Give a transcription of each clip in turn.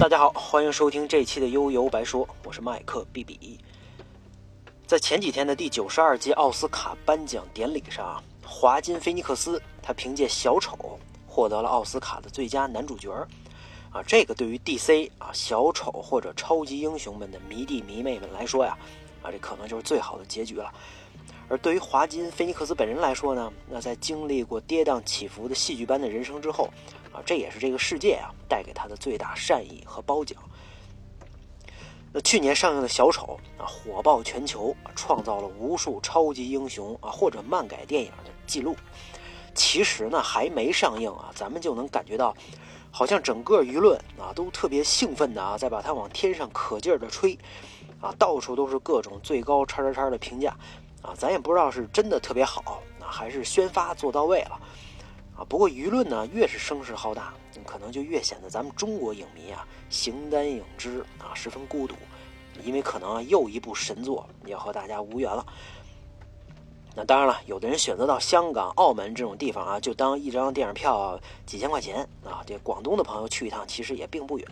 大家好，欢迎收听这期的悠游白说，我是麦克 B B。在前几天的第九十二届奥斯卡颁奖典礼上，华金菲尼克斯他凭借《小丑》获得了奥斯卡的最佳男主角啊，这个对于 DC 啊小丑或者超级英雄们的迷弟迷妹们来说呀，啊这可能就是最好的结局了。而对于华金菲尼克斯本人来说呢，那在经历过跌宕起伏的戏剧般的人生之后，啊，这也是这个世界啊带给他的最大善意和褒奖。那去年上映的小丑啊，火爆全球，创造了无数超级英雄啊或者漫改电影的记录。其实呢，还没上映啊，咱们就能感觉到，好像整个舆论啊都特别兴奋的啊，在把它往天上可劲儿的吹，啊，到处都是各种最高叉叉叉的评价。啊，咱也不知道是真的特别好，啊，还是宣发做到位了，啊，不过舆论呢越是声势浩大，可能就越显得咱们中国影迷啊形单影只啊，十分孤独，因为可能又一部神作要和大家无缘了。那当然了，有的人选择到香港、澳门这种地方啊，就当一张电影票几千块钱啊，这广东的朋友去一趟其实也并不远。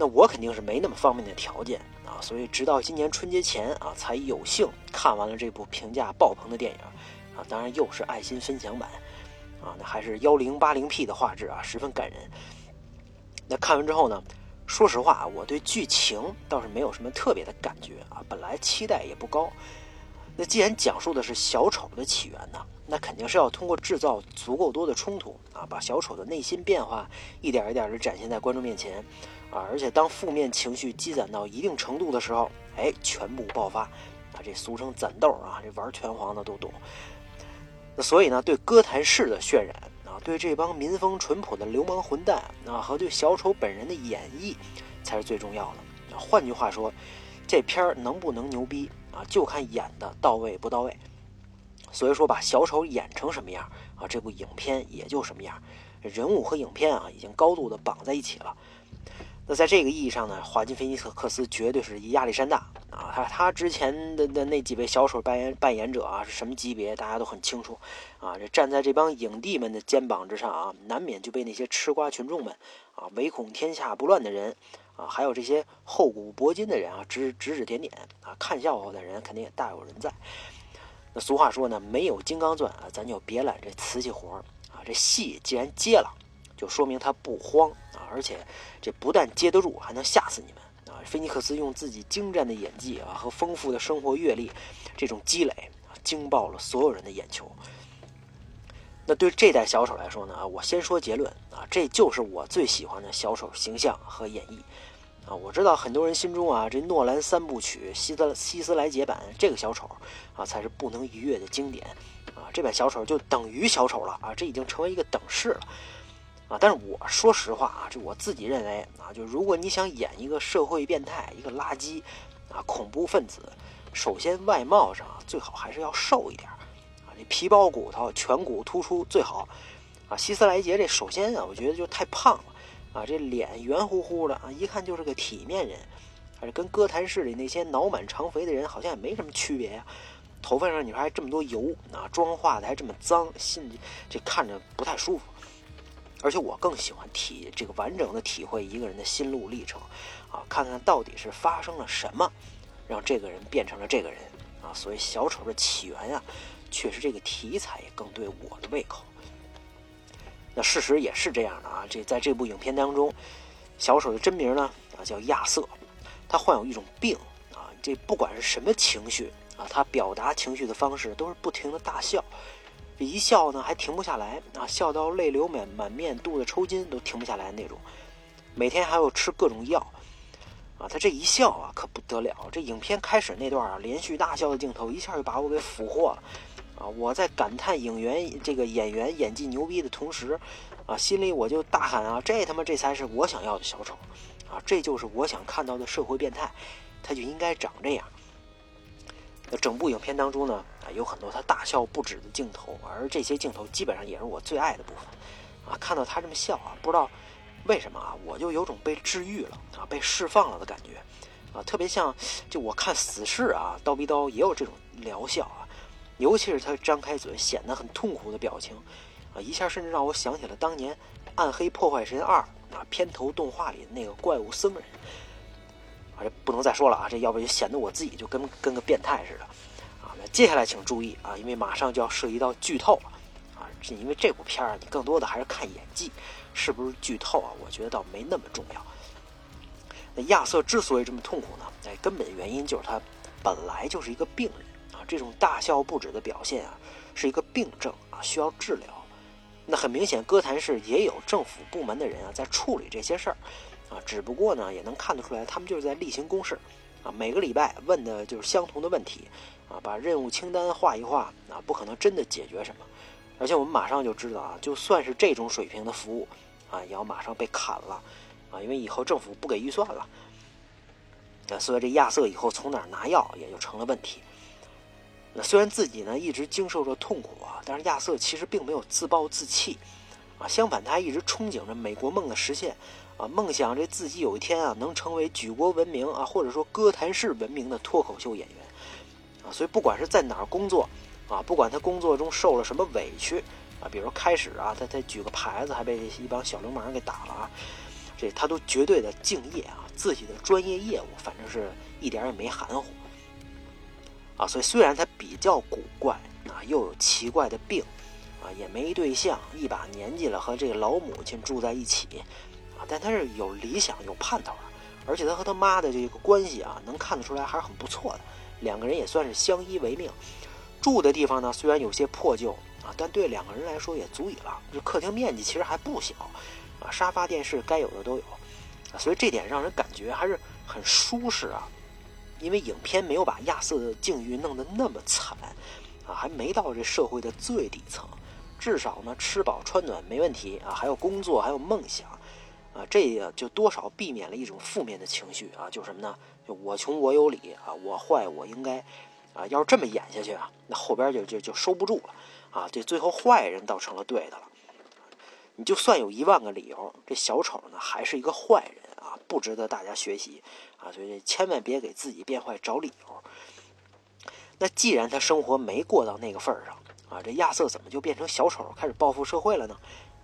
那我肯定是没那么方便的条件啊，所以直到今年春节前啊，才有幸看完了这部评价爆棚的电影啊，当然又是爱心分享版啊，那还是幺零八零 P 的画质啊，十分感人。那看完之后呢，说实话，我对剧情倒是没有什么特别的感觉啊，本来期待也不高。那既然讲述的是小丑的起源呢，那肯定是要通过制造足够多的冲突啊，把小丑的内心变化一点一点的展现在观众面前。啊！而且当负面情绪积攒到一定程度的时候，哎，全部爆发，啊，这俗称攒豆啊，这玩拳皇的都懂。那所以呢，对哥谭市的渲染啊，对这帮民风淳朴的流氓混蛋啊，和对小丑本人的演绎，才是最重要的。换句话说，这片儿能不能牛逼啊，就看演的到位不到位。所以说，把小丑演成什么样啊，这部影片也就什么样。人物和影片啊，已经高度的绑在一起了。那在这个意义上呢，华金菲尼克斯绝对是亚历山大啊！他他之前的的那几位小丑扮演扮演者啊，是什么级别，大家都很清楚啊。这站在这帮影帝们的肩膀之上啊，难免就被那些吃瓜群众们啊，唯恐天下不乱的人啊，还有这些厚古薄今的人啊，指指指点点啊，看笑话的人肯定也大有人在。那俗话说呢，没有金刚钻啊，咱就别揽这瓷器活啊。这戏既然接了。就说明他不慌啊，而且这不但接得住，还能吓死你们啊！菲尼克斯用自己精湛的演技啊和丰富的生活阅历，这种积累啊，惊爆了所有人的眼球。那对这代小丑来说呢啊，我先说结论啊，这就是我最喜欢的小丑形象和演绎啊！我知道很多人心中啊，这诺兰三部曲希斯希斯莱杰版这个小丑啊，才是不能逾越的经典啊！这版小丑就等于小丑了啊，这已经成为一个等式了。啊，但是我说实话啊，就我自己认为啊，就如果你想演一个社会变态、一个垃圾啊、恐怖分子，首先外貌上最好还是要瘦一点啊，这皮包骨头、颧骨突出最好啊。希斯莱杰这首先啊，我觉得就太胖了啊，这脸圆乎乎的啊，一看就是个体面人，而且跟哥谭市里那些脑满肠肥的人好像也没什么区别呀。头发上你还这么多油啊，妆化的还这么脏，心这看着不太舒服。而且我更喜欢体这个完整的体会一个人的心路历程，啊，看看到底是发生了什么，让这个人变成了这个人，啊，所以小丑的起源呀，确实这个题材也更对我的胃口。那事实也是这样的啊，这在这部影片当中，小丑的真名呢啊叫亚瑟，他患有一种病啊，这不管是什么情绪啊，他表达情绪的方式都是不停的大笑。一笑呢，还停不下来啊，笑到泪流满满面，肚子抽筋都停不下来那种。每天还要吃各种药，啊，他这一笑啊，可不得了。这影片开始那段啊，连续大笑的镜头，一下就把我给俘获了。啊，我在感叹影员这个演员演技牛逼的同时，啊，心里我就大喊啊，这他妈这才是我想要的小丑，啊，这就是我想看到的社会变态，他就应该长这样。那整部影片当中呢，啊，有很多他大笑不止的镜头，而这些镜头基本上也是我最爱的部分，啊，看到他这么笑啊，不知道为什么啊，我就有种被治愈了啊，被释放了的感觉，啊，特别像就我看死侍啊，刀逼刀也有这种疗效啊，尤其是他张开嘴显得很痛苦的表情，啊，一下甚至让我想起了当年《暗黑破坏神二》啊，片头动画里的那个怪物僧人。啊，这不能再说了啊，这要不就显得我自己就跟跟个变态似的。啊，那接下来请注意啊，因为马上就要涉及到剧透了。啊，是因为这部片儿你更多的还是看演技，是不是剧透啊？我觉得倒没那么重要。那亚瑟之所以这么痛苦呢？哎，根本原因就是他本来就是一个病人啊，这种大笑不止的表现啊，是一个病症啊，需要治疗。那很明显，哥谭市也有政府部门的人啊，在处理这些事儿啊，只不过呢，也能看得出来，他们就是在例行公事啊，每个礼拜问的就是相同的问题啊，把任务清单画一画啊，不可能真的解决什么。而且我们马上就知道啊，就算是这种水平的服务啊，也要马上被砍了。啊，因为以后政府不给预算了，那所以这亚瑟以后从哪儿拿药也就成了问题。那虽然自己呢一直经受着痛苦啊，但是亚瑟其实并没有自暴自弃，啊，相反他还一直憧憬着美国梦的实现，啊，梦想这自己有一天啊能成为举国闻名啊，或者说歌坛市闻名的脱口秀演员，啊，所以不管是在哪儿工作，啊，不管他工作中受了什么委屈，啊，比如开始啊他他举个牌子还被一帮小流氓给打了啊。这他都绝对的敬业啊，自己的专业业务反正是一点也没含糊啊。所以虽然他比较古怪啊，又有奇怪的病啊，也没对象，一把年纪了和这个老母亲住在一起，但他是有理想有盼头的。而且他和他妈的这个关系啊，能看得出来还是很不错的。两个人也算是相依为命。住的地方呢，虽然有些破旧啊，但对两个人来说也足以了。这客厅面积其实还不小。啊，沙发、电视该有的都有，所以这点让人感觉还是很舒适啊。因为影片没有把亚瑟的境遇弄得那么惨，啊，还没到这社会的最底层，至少呢吃饱穿暖没问题啊，还有工作，还有梦想，啊，这个就多少避免了一种负面的情绪啊，就什么呢？就我穷我有理啊，我坏我应该，啊，要是这么演下去啊，那后边就就就收不住了，啊，这最后坏人倒成了对的了。你就算有一万个理由，这小丑呢还是一个坏人啊，不值得大家学习啊，所以千万别给自己变坏找理由。那既然他生活没过到那个份儿上啊，这亚瑟怎么就变成小丑开始报复社会了呢？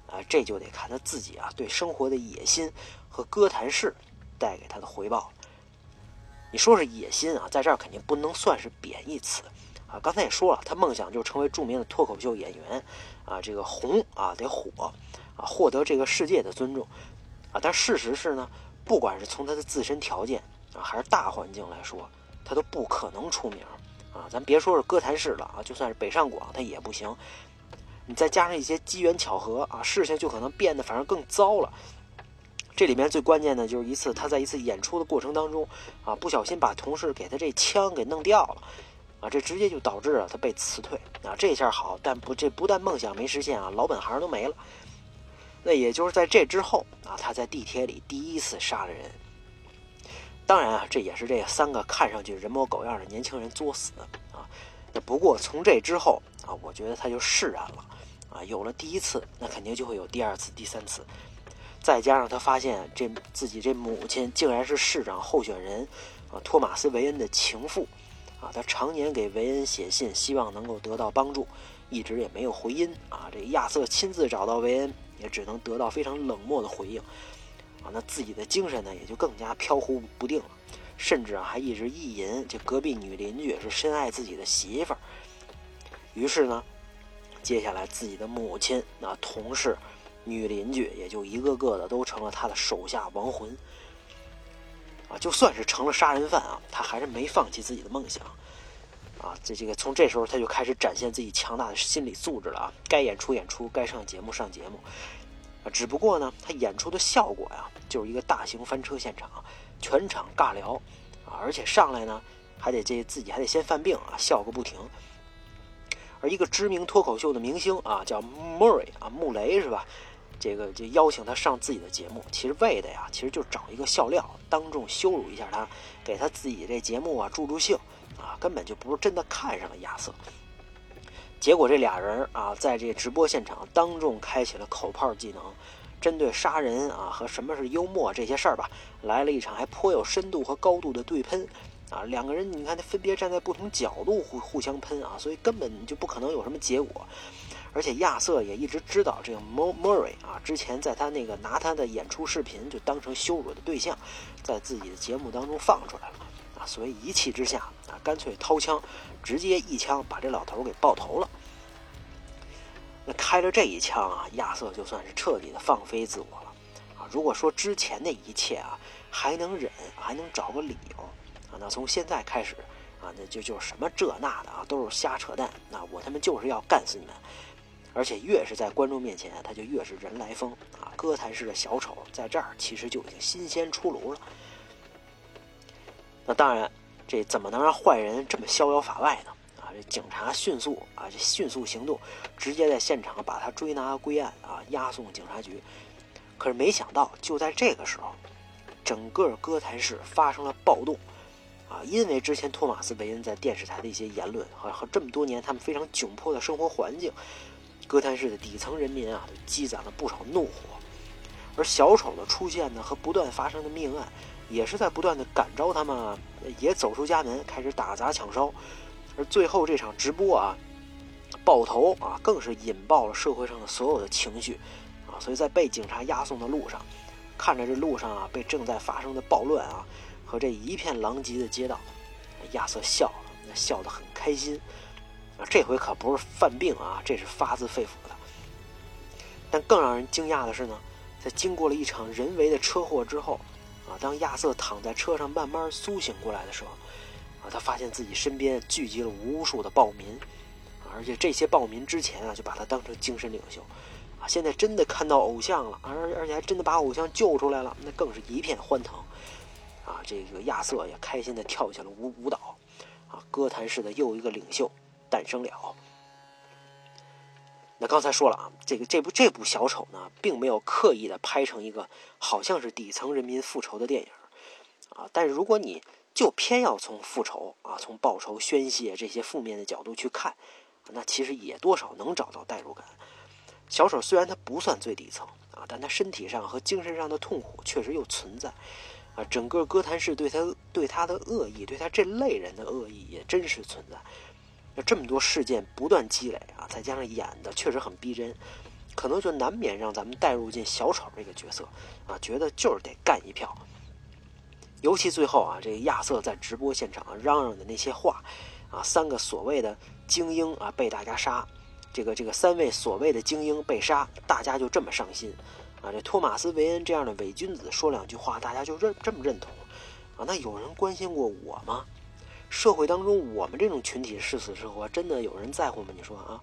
啊，这就得看他自己啊对生活的野心和哥谭市带给他的回报。你说是野心啊，在这儿肯定不能算是贬义词啊。刚才也说了，他梦想就成为著名的脱口秀演员啊，这个红啊得火。啊，获得这个世界的尊重，啊，但事实是呢，不管是从他的自身条件啊，还是大环境来说，他都不可能出名啊。咱别说是歌坛市了啊，就算是北上广，他也不行。你再加上一些机缘巧合啊，事情就可能变得反而更糟了。这里面最关键的就是一次他在一次演出的过程当中啊，不小心把同事给他这枪给弄掉了啊，这直接就导致了他被辞退啊。这下好，但不这不但梦想没实现啊，老本行都没了。那也就是在这之后啊，他在地铁里第一次杀了人。当然啊，这也是这三个看上去人模狗样的年轻人作死啊。那不过从这之后啊，我觉得他就释然了啊。有了第一次，那肯定就会有第二次、第三次。再加上他发现这自己这母亲竟然是市长候选人啊托马斯·维恩的情妇啊，他常年给维恩写信，希望能够得到帮助，一直也没有回音啊。这亚瑟亲自找到维恩。也只能得到非常冷漠的回应，啊，那自己的精神呢也就更加飘忽不定了，甚至啊还一直意淫这隔壁女邻居是深爱自己的媳妇儿。于是呢，接下来自己的母亲、那同事、女邻居也就一个个的都成了他的手下亡魂。啊，就算是成了杀人犯啊，他还是没放弃自己的梦想。啊，这这个从这时候他就开始展现自己强大的心理素质了啊！该演出演出，该上节目上节目，啊，只不过呢，他演出的效果呀，就是一个大型翻车现场，全场尬聊，啊，而且上来呢，还得这自己还得先犯病啊，笑个不停。一个知名脱口秀的明星啊，叫 Murray 啊，穆雷是吧？这个就邀请他上自己的节目，其实为的呀，其实就找一个笑料，当众羞辱一下他，给他自己这节目啊助助兴。啊，根本就不是真的看上了亚瑟。结果这俩人啊，在这直播现场当众开启了口炮技能，针对杀人啊和什么是幽默这些事儿吧，来了一场还颇有深度和高度的对喷。啊，两个人你看，他分别站在不同角度互互相喷啊，所以根本就不可能有什么结果。而且亚瑟也一直知道这个 Murray 啊，之前在他那个拿他的演出视频就当成羞辱的对象，在自己的节目当中放出来了啊，所以一气之下啊，干脆掏枪，直接一枪把这老头给爆头了。那开了这一枪啊，亚瑟就算是彻底的放飞自我了啊。如果说之前的一切啊还能忍，还能找个理由啊，那从现在开始啊，那就就什么这那的啊，都是瞎扯淡。那我他妈就是要干死你们！而且越是在观众面前，他就越是人来疯啊！哥谭市的小丑在这儿其实就已经新鲜出炉了。那当然，这怎么能让坏人这么逍遥法外呢？啊，这警察迅速啊，这迅速行动，直接在现场把他追拿归案啊，押送警察局。可是没想到，就在这个时候，整个哥谭市发生了暴动啊！因为之前托马斯·韦恩在电视台的一些言论和和这么多年他们非常窘迫的生活环境。哥谭市的底层人民啊，都积攒了不少怒火，而小丑的出现呢，和不断发生的命案，也是在不断的感召他们，也走出家门，开始打砸抢烧。而最后这场直播啊，爆头啊，更是引爆了社会上的所有的情绪啊。所以在被警察押送的路上，看着这路上啊，被正在发生的暴乱啊，和这一片狼藉的街道，亚瑟笑了，那笑得很开心。啊，这回可不是犯病啊，这是发自肺腑的。但更让人惊讶的是呢，在经过了一场人为的车祸之后，啊，当亚瑟躺在车上慢慢苏醒过来的时候，啊，他发现自己身边聚集了无数的暴民，而且这些暴民之前啊就把他当成精神领袖，啊，现在真的看到偶像了，而而且还真的把偶像救出来了，那更是一片欢腾，啊，这个亚瑟也开心的跳起了舞舞蹈，啊，歌坛式的又一个领袖。诞生了。那刚才说了啊，这个这部这部小丑呢，并没有刻意的拍成一个好像是底层人民复仇的电影啊。但是如果你就偏要从复仇啊、从报仇宣泄这些负面的角度去看，那其实也多少能找到代入感。小丑虽然他不算最底层啊，但他身体上和精神上的痛苦确实又存在啊。整个哥谭市对他对他的恶意，对他这类人的恶意也真实存在。那这么多事件不断积累啊，再加上演的确实很逼真，可能就难免让咱们带入进小丑这个角色啊，觉得就是得干一票。尤其最后啊，这个亚瑟在直播现场嚷嚷的那些话啊，三个所谓的精英啊被大家杀，这个这个三位所谓的精英被杀，大家就这么上心啊？这托马斯·韦恩这样的伪君子说两句话，大家就认这么认同啊？那有人关心过我吗？社会当中，我们这种群体是死是活，真的有人在乎吗？你说啊？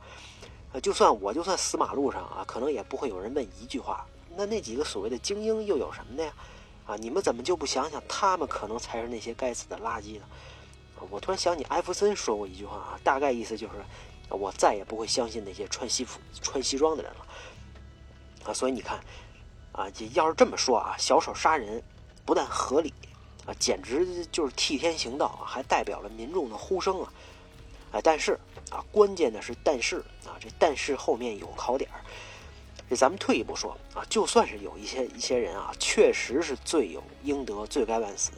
呃，就算我就算死马路上啊，可能也不会有人问一句话。那那几个所谓的精英又有什么的呀？啊，你们怎么就不想想，他们可能才是那些该死的垃圾呢？我突然想起艾弗森说过一句话啊，大概意思就是，我再也不会相信那些穿西服、穿西装的人了。啊，所以你看，啊，要是这么说啊，小丑杀人不但合理。啊，简直就是替天行道啊，还代表了民众的呼声啊！啊，但是啊，关键的是但是啊，这但是后面有考点儿。这咱们退一步说啊，就算是有一些一些人啊，确实是罪有应得，罪该万死。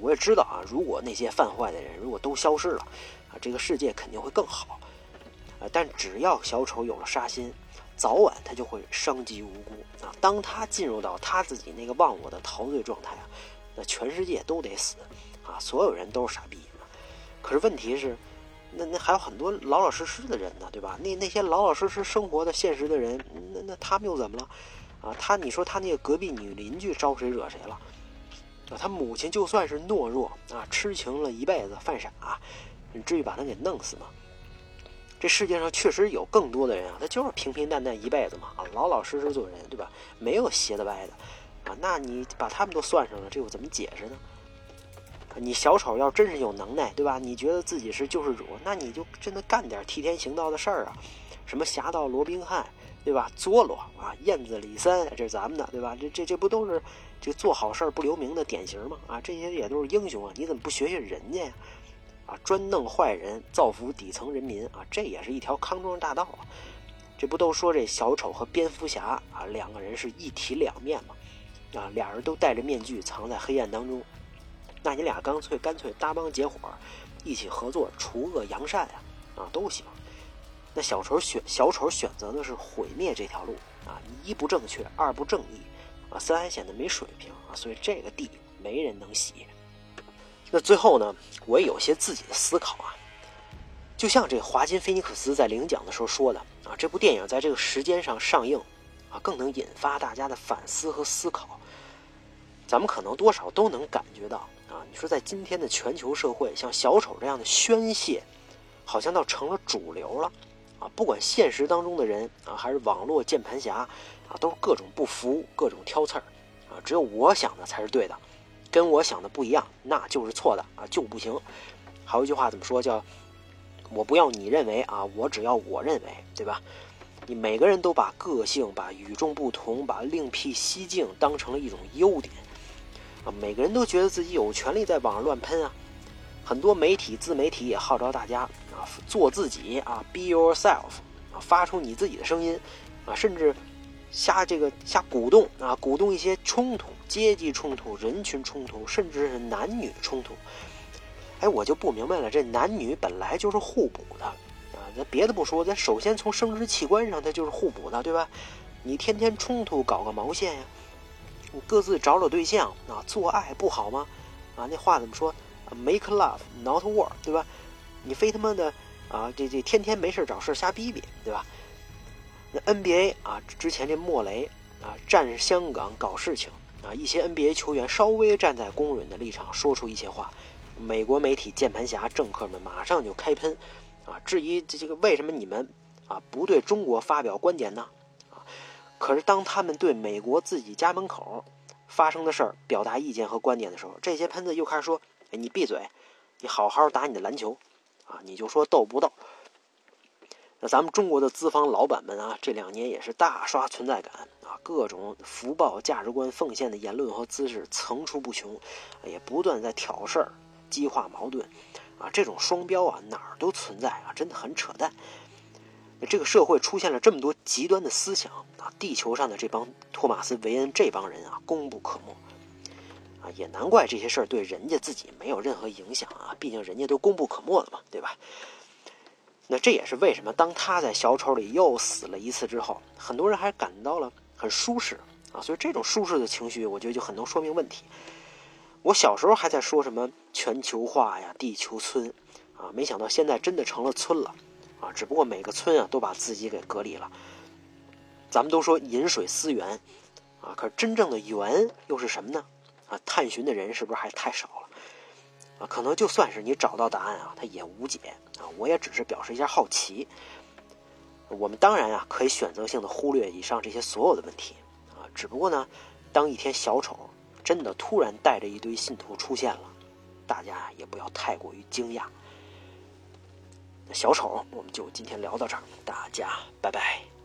我也知道啊，如果那些犯坏的人如果都消失了，啊，这个世界肯定会更好。啊，但只要小丑有了杀心，早晚他就会伤及无辜啊！当他进入到他自己那个忘我的陶醉状态啊！那全世界都得死，啊，所有人都是傻逼。可是问题是，那那还有很多老老实实的人呢，对吧？那那些老老实实生活的现实的人，那那他们又怎么了？啊，他你说他那个隔壁女邻居招谁惹谁了？啊，他母亲就算是懦弱啊，痴情了一辈子犯傻，你至于把他给弄死吗？这世界上确实有更多的人啊，他就是平平淡淡一辈子嘛，啊，老老实实做人，对吧？没有斜的歪的。啊，那你把他们都算上了，这又怎么解释呢？你小丑要真是有能耐，对吧？你觉得自己是救世主，那你就真的干点替天行道的事儿啊！什么侠盗罗宾汉，对吧？佐罗啊，燕子李三，这是咱们的，对吧？这这这不都是这做好事不留名的典型吗？啊，这些也都是英雄啊！你怎么不学学人家呀？啊专弄坏人，造福底层人民啊，这也是一条康庄大道啊！这不都说这小丑和蝙蝠侠啊，两个人是一体两面吗？啊，俩人都戴着面具藏在黑暗当中，那你俩干脆干脆搭帮结伙，一起合作除恶扬善啊，啊都行。那小丑选小丑选择的是毁灭这条路啊，一不正确，二不正义啊，三还显得没水平啊，所以这个地没人能洗。那最后呢，我也有些自己的思考啊，就像这华金菲尼克斯在领奖的时候说的啊，这部电影在这个时间上上映啊，更能引发大家的反思和思考。咱们可能多少都能感觉到啊，你说在今天的全球社会，像小丑这样的宣泄，好像倒成了主流了。啊，不管现实当中的人啊，还是网络键盘侠啊，都是各种不服，各种挑刺儿啊。只有我想的才是对的，跟我想的不一样，那就是错的啊，就不行。还有一句话怎么说？叫“我不要你认为啊，我只要我认为”，对吧？你每个人都把个性、把与众不同、把另辟蹊径当成了一种优点啊，每个人都觉得自己有权利在网上乱喷啊。很多媒体、自媒体也号召大家啊，做自己啊，be yourself 啊，发出你自己的声音啊，甚至瞎这个瞎鼓动啊，鼓动一些冲突、阶级冲突、人群冲突，甚至是男女冲突。哎，我就不明白了，这男女本来就是互补的啊，咱别的不说，咱首先从生殖器官上它就是互补的，对吧？你天天冲突搞个毛线呀？你各自找找对象啊，做爱不好吗？啊，那话怎么说？Make love, not war，对吧？你非他妈的啊，这这天天没事找事瞎逼逼，对吧？那 NBA 啊，之前这莫雷啊，站香港搞事情啊，一些 NBA 球员稍微站在公允的立场说出一些话，美国媒体键盘侠政客们马上就开喷啊，质疑这这个为什么你们啊不对中国发表观点呢？啊，可是当他们对美国自己家门口发生的事儿表达意见和观点的时候，这些喷子又开始说。哎，你闭嘴！你好好打你的篮球，啊，你就说逗不逗？那咱们中国的资方老板们啊，这两年也是大刷存在感啊，各种福报、价值观奉献的言论和姿势层出不穷，也不断在挑事儿、激化矛盾，啊，这种双标啊，哪儿都存在啊，真的很扯淡。这个社会出现了这么多极端的思想啊，地球上的这帮托马斯·韦恩这帮人啊，功不可没。啊，也难怪这些事儿对人家自己没有任何影响啊！毕竟人家都功不可没了嘛，对吧？那这也是为什么当他在小丑里又死了一次之后，很多人还感到了很舒适啊！所以这种舒适的情绪，我觉得就很能说明问题。我小时候还在说什么全球化呀、地球村啊，没想到现在真的成了村了啊！只不过每个村啊都把自己给隔离了。咱们都说饮水思源啊，可真正的源又是什么呢？啊，探寻的人是不是还太少了？啊，可能就算是你找到答案啊，它也无解啊。我也只是表示一下好奇。我们当然啊，可以选择性的忽略以上这些所有的问题啊。只不过呢，当一天小丑真的突然带着一堆信徒出现了，大家也不要太过于惊讶。小丑，我们就今天聊到这儿，大家拜拜。